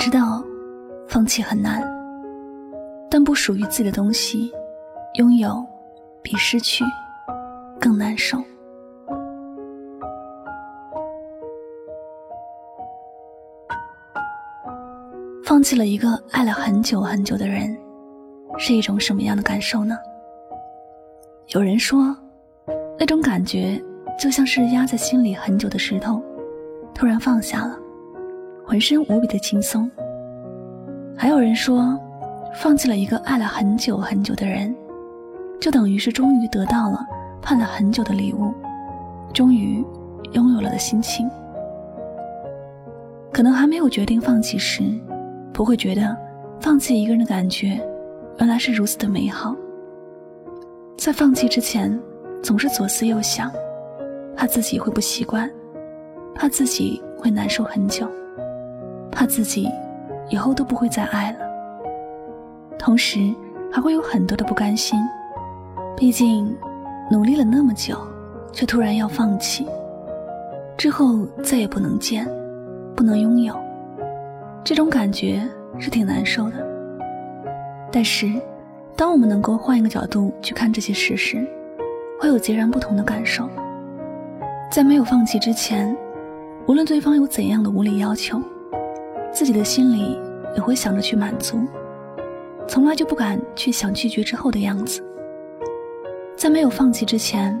知道，放弃很难，但不属于自己的东西，拥有比失去更难受。放弃了一个爱了很久很久的人，是一种什么样的感受呢？有人说，那种感觉就像是压在心里很久的石头，突然放下了，浑身无比的轻松。还有人说，放弃了一个爱了很久很久的人，就等于是终于得到了盼了很久的礼物，终于拥有了的心情。可能还没有决定放弃时，不会觉得放弃一个人的感觉原来是如此的美好。在放弃之前，总是左思右想，怕自己会不习惯，怕自己会难受很久，怕自己以后都不会再爱了。同时，还会有很多的不甘心，毕竟努力了那么久，却突然要放弃，之后再也不能见，不能拥有，这种感觉是挺难受的。但是。当我们能够换一个角度去看这些事时，会有截然不同的感受。在没有放弃之前，无论对方有怎样的无理要求，自己的心里也会想着去满足，从来就不敢去想拒绝之后的样子。在没有放弃之前，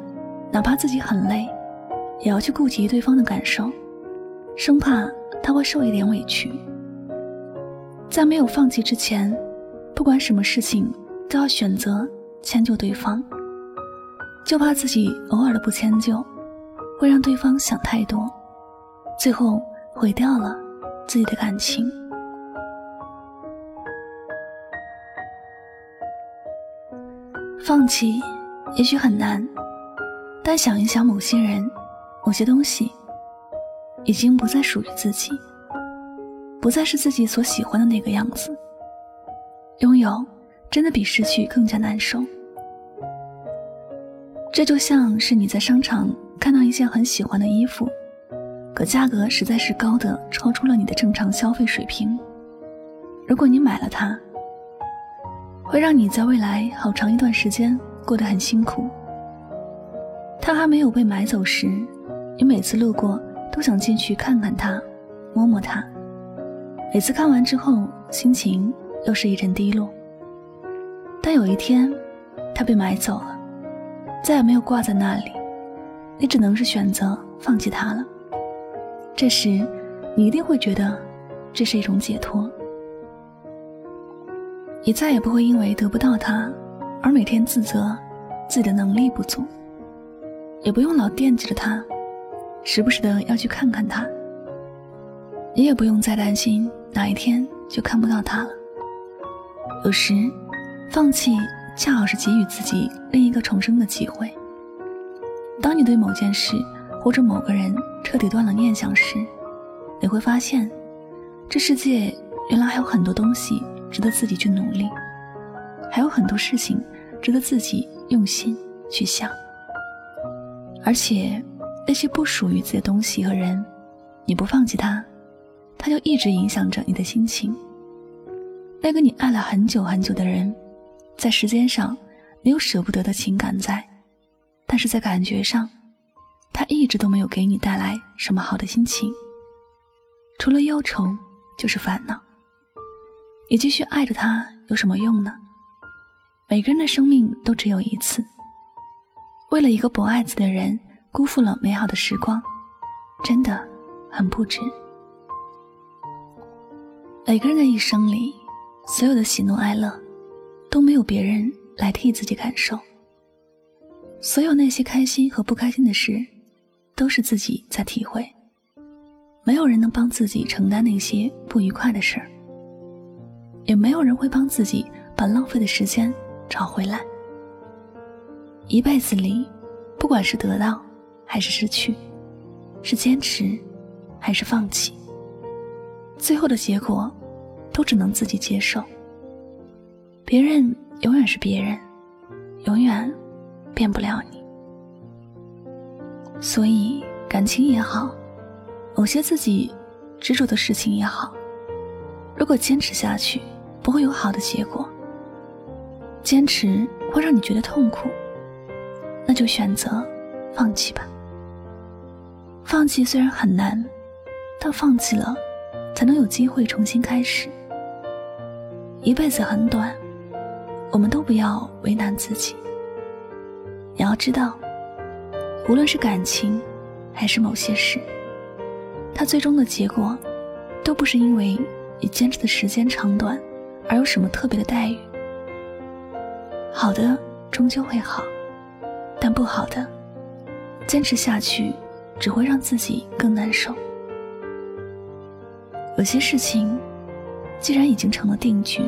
哪怕自己很累，也要去顾及对方的感受，生怕他会受一点委屈。在没有放弃之前，不管什么事情。都要选择迁就对方，就怕自己偶尔的不迁就，会让对方想太多，最后毁掉了自己的感情。放弃也许很难，但想一想，某些人、某些东西，已经不再属于自己，不再是自己所喜欢的那个样子，拥有。真的比失去更加难受。这就像是你在商场看到一件很喜欢的衣服，可价格实在是高的超出了你的正常消费水平。如果你买了它，会让你在未来好长一段时间过得很辛苦。它还没有被买走时，你每次路过都想进去看看它，摸摸它。每次看完之后，心情又是一阵低落。但有一天，它被买走了，再也没有挂在那里，你只能是选择放弃它了。这时，你一定会觉得这是一种解脱，你再也不会因为得不到他而每天自责自己的能力不足，也不用老惦记着他，时不时的要去看看他。你也不用再担心哪一天就看不到他了。有时。放弃恰好是给予自己另一个重生的机会。当你对某件事或者某个人彻底断了念想时，你会发现，这世界原来还有很多东西值得自己去努力，还有很多事情值得自己用心去想。而且，那些不属于自己的东西和人，你不放弃它，它就一直影响着你的心情。那个你爱了很久很久的人。在时间上，你有舍不得的情感在，但是在感觉上，他一直都没有给你带来什么好的心情。除了忧愁，就是烦恼。你继续爱着他有什么用呢？每个人的生命都只有一次，为了一个不爱自己的人，辜负了美好的时光，真的很不值。每个人的一生里，所有的喜怒哀乐。都没有别人来替自己感受。所有那些开心和不开心的事，都是自己在体会。没有人能帮自己承担那些不愉快的事儿，也没有人会帮自己把浪费的时间找回来。一辈子里，不管是得到还是失去，是坚持还是放弃，最后的结果，都只能自己接受。别人永远是别人，永远变不了你。所以，感情也好，某些自己执着的事情也好，如果坚持下去不会有好的结果，坚持会让你觉得痛苦，那就选择放弃吧。放弃虽然很难，但放弃了，才能有机会重新开始。一辈子很短，我们都不要为难自己。你要知道，无论是感情，还是某些事，它最终的结果，都不是因为你坚持的时间长短而有什么特别的待遇。好的终究会好，但不好的，坚持下去。只会让自己更难受。有些事情，既然已经成了定局，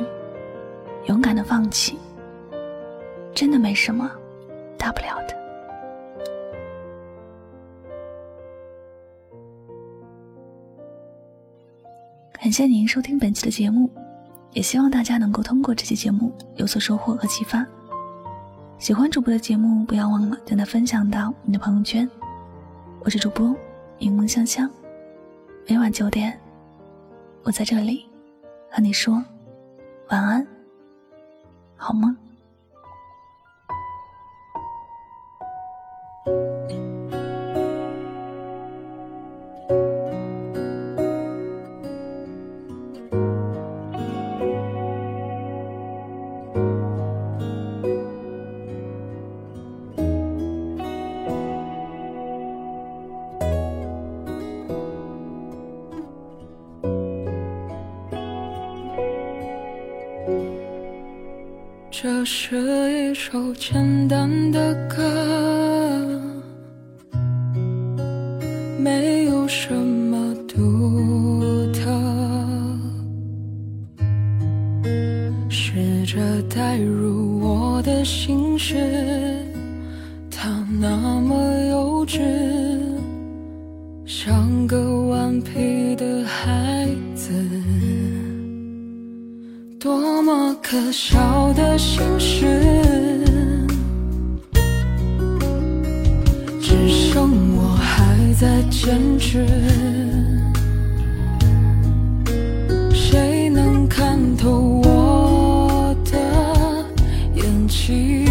勇敢的放弃，真的没什么大不了的。感谢您收听本期的节目，也希望大家能够通过这期节目有所收获和启发。喜欢主播的节目，不要忘了将它分享到你的朋友圈。我是主播柠檬香香，每晚九点，我在这里和你说晚安，好梦。是一首简单的歌，可笑的心事，只剩我还在坚持。谁能看透我的眼睛？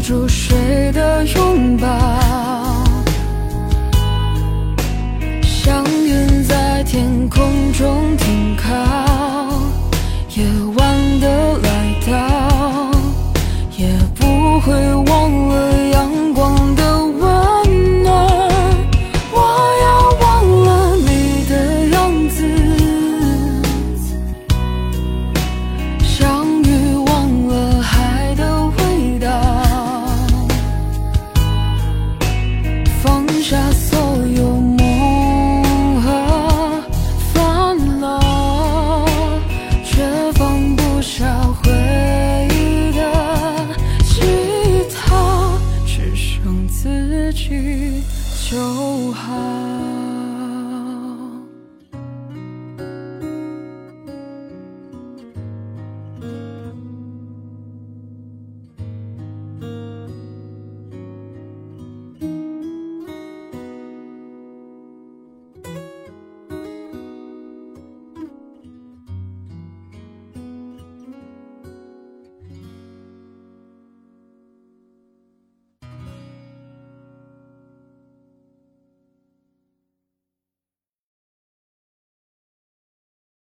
住谁的拥抱？像云在天空中停靠